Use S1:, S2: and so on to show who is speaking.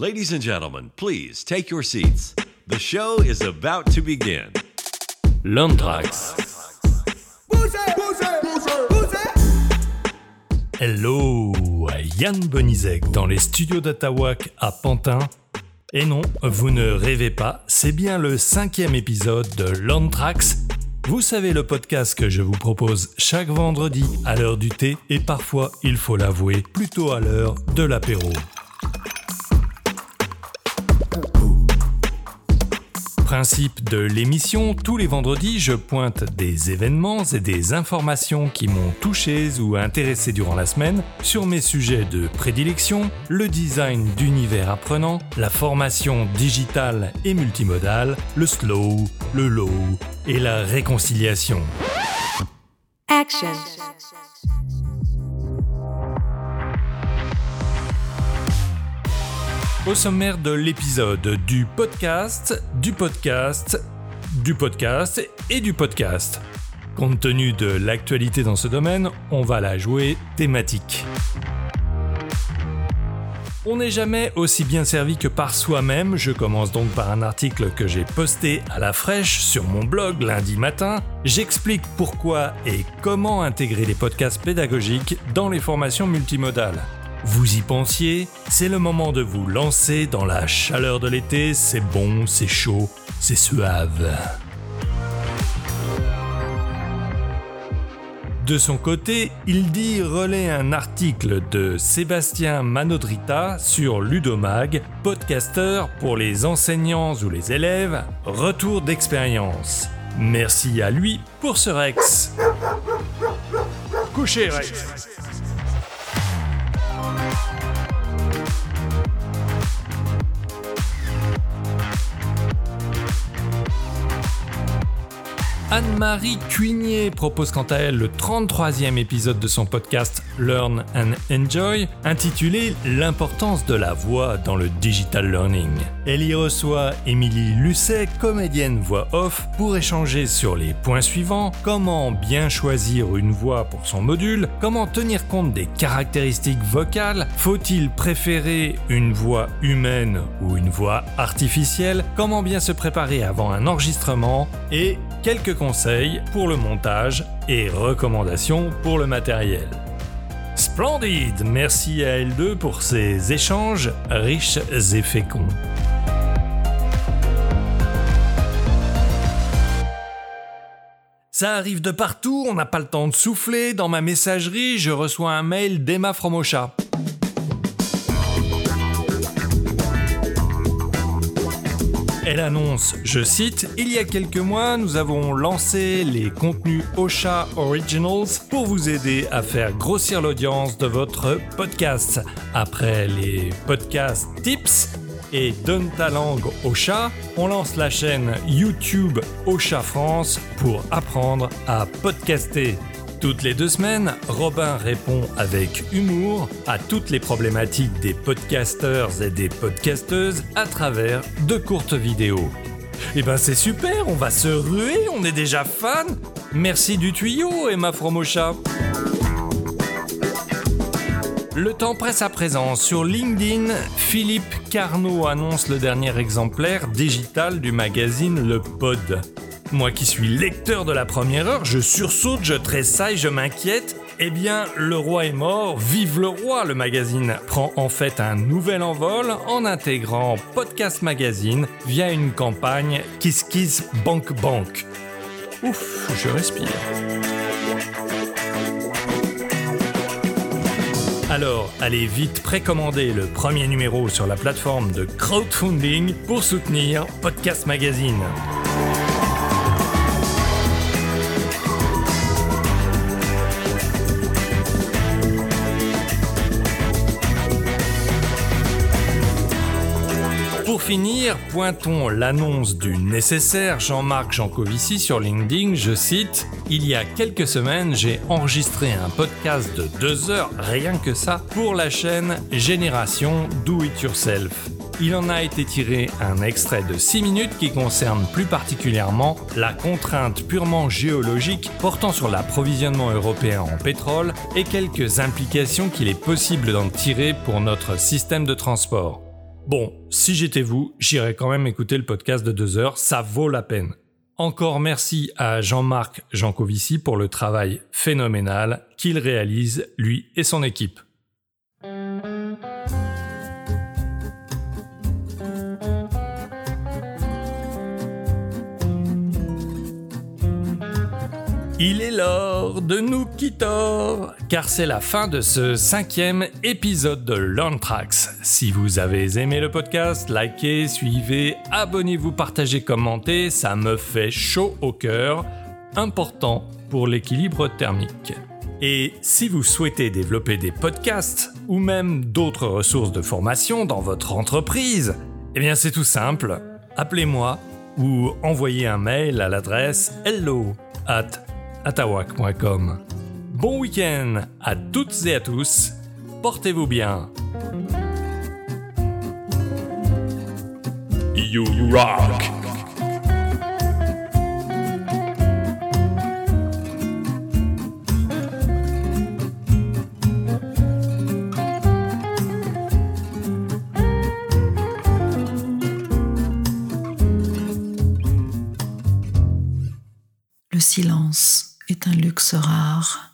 S1: Ladies and gentlemen, please take your seats. The show is about to begin.
S2: L'Anthrax. Hello, Yann Bonizek dans les studios d'Atawak à Pantin. Et non, vous ne rêvez pas, c'est bien le cinquième épisode de L'Anthrax. Vous savez le podcast que je vous propose chaque vendredi à l'heure du thé et parfois, il faut l'avouer, plutôt à l'heure de l'apéro. Principe de l'émission, tous les vendredis, je pointe des événements et des informations qui m'ont touché ou intéressé durant la semaine sur mes sujets de prédilection, le design d'univers apprenant, la formation digitale et multimodale, le slow, le low et la réconciliation.
S3: Action.
S2: Au sommaire de l'épisode du podcast, du podcast, du podcast et du podcast. Compte tenu de l'actualité dans ce domaine, on va la jouer thématique. On n'est jamais aussi bien servi que par soi-même. Je commence donc par un article que j'ai posté à la fraîche sur mon blog lundi matin. J'explique pourquoi et comment intégrer les podcasts pédagogiques dans les formations multimodales. Vous y pensiez C'est le moment de vous lancer dans la chaleur de l'été, c'est bon, c'est chaud, c'est suave. De son côté, il dit relaie un article de Sébastien Manodrita sur Ludomag, podcaster pour les enseignants ou les élèves, retour d'expérience. Merci à lui pour ce Rex. Couchez Rex. Anne-Marie Cuigné propose quant à elle le 33e épisode de son podcast Learn and Enjoy, intitulé L'importance de la voix dans le digital learning. Elle y reçoit Émilie Lucet, comédienne voix off, pour échanger sur les points suivants. Comment bien choisir une voix pour son module, comment tenir compte des caractéristiques vocales, faut-il préférer une voix humaine ou une voix artificielle, comment bien se préparer avant un enregistrement? Et quelques conseils pour le montage et recommandations pour le matériel. Splendide Merci à L2 pour ces échanges riches et féconds. Ça arrive de partout, on n'a pas le temps de souffler. Dans ma messagerie, je reçois un mail d'Emma Fromocha. Elle annonce, je cite, Il y a quelques mois, nous avons lancé les contenus Ocha Originals pour vous aider à faire grossir l'audience de votre podcast. Après les podcasts Tips et Donne ta langue Ocha, on lance la chaîne YouTube Ocha France pour apprendre à podcaster. Toutes les deux semaines, Robin répond avec humour à toutes les problématiques des podcasters et des podcasteuses à travers de courtes vidéos. Eh ben c'est super, on va se ruer, on est déjà fan. Merci du tuyau, Emma Fromocha. Le temps presse à présent. Sur LinkedIn, Philippe Carnot annonce le dernier exemplaire digital du magazine Le Pod. Moi qui suis lecteur de la première heure, je sursaute, je tressaille, je m'inquiète. Eh bien, Le Roi est mort, vive le roi, le magazine prend en fait un nouvel envol en intégrant Podcast Magazine via une campagne Kiss Kiss Bank Bank. Ouf, je respire. Alors, allez vite précommander le premier numéro sur la plateforme de crowdfunding pour soutenir Podcast Magazine. Pour finir, pointons l'annonce du nécessaire Jean-Marc Jancovici sur LinkedIn, je cite Il y a quelques semaines, j'ai enregistré un podcast de deux heures, rien que ça, pour la chaîne Génération Do It Yourself. Il en a été tiré un extrait de 6 minutes qui concerne plus particulièrement la contrainte purement géologique portant sur l'approvisionnement européen en pétrole et quelques implications qu'il est possible d'en tirer pour notre système de transport. Bon, si j'étais vous, j'irais quand même écouter le podcast de deux heures, ça vaut la peine. Encore merci à Jean-Marc Jancovici pour le travail phénoménal qu'il réalise, lui et son équipe. Il est l'heure de nous quitter, car c'est la fin de ce cinquième épisode de Learn Tracks. Si vous avez aimé le podcast, likez, suivez, abonnez-vous, partagez, commentez, ça me fait chaud au cœur, important pour l'équilibre thermique. Et si vous souhaitez développer des podcasts ou même d'autres ressources de formation dans votre entreprise, eh bien c'est tout simple, appelez-moi ou envoyez un mail à l'adresse hello at atawak.com. Bon week-end à toutes et à tous, portez-vous bien. You rock!
S4: Le silence est un luxe rare.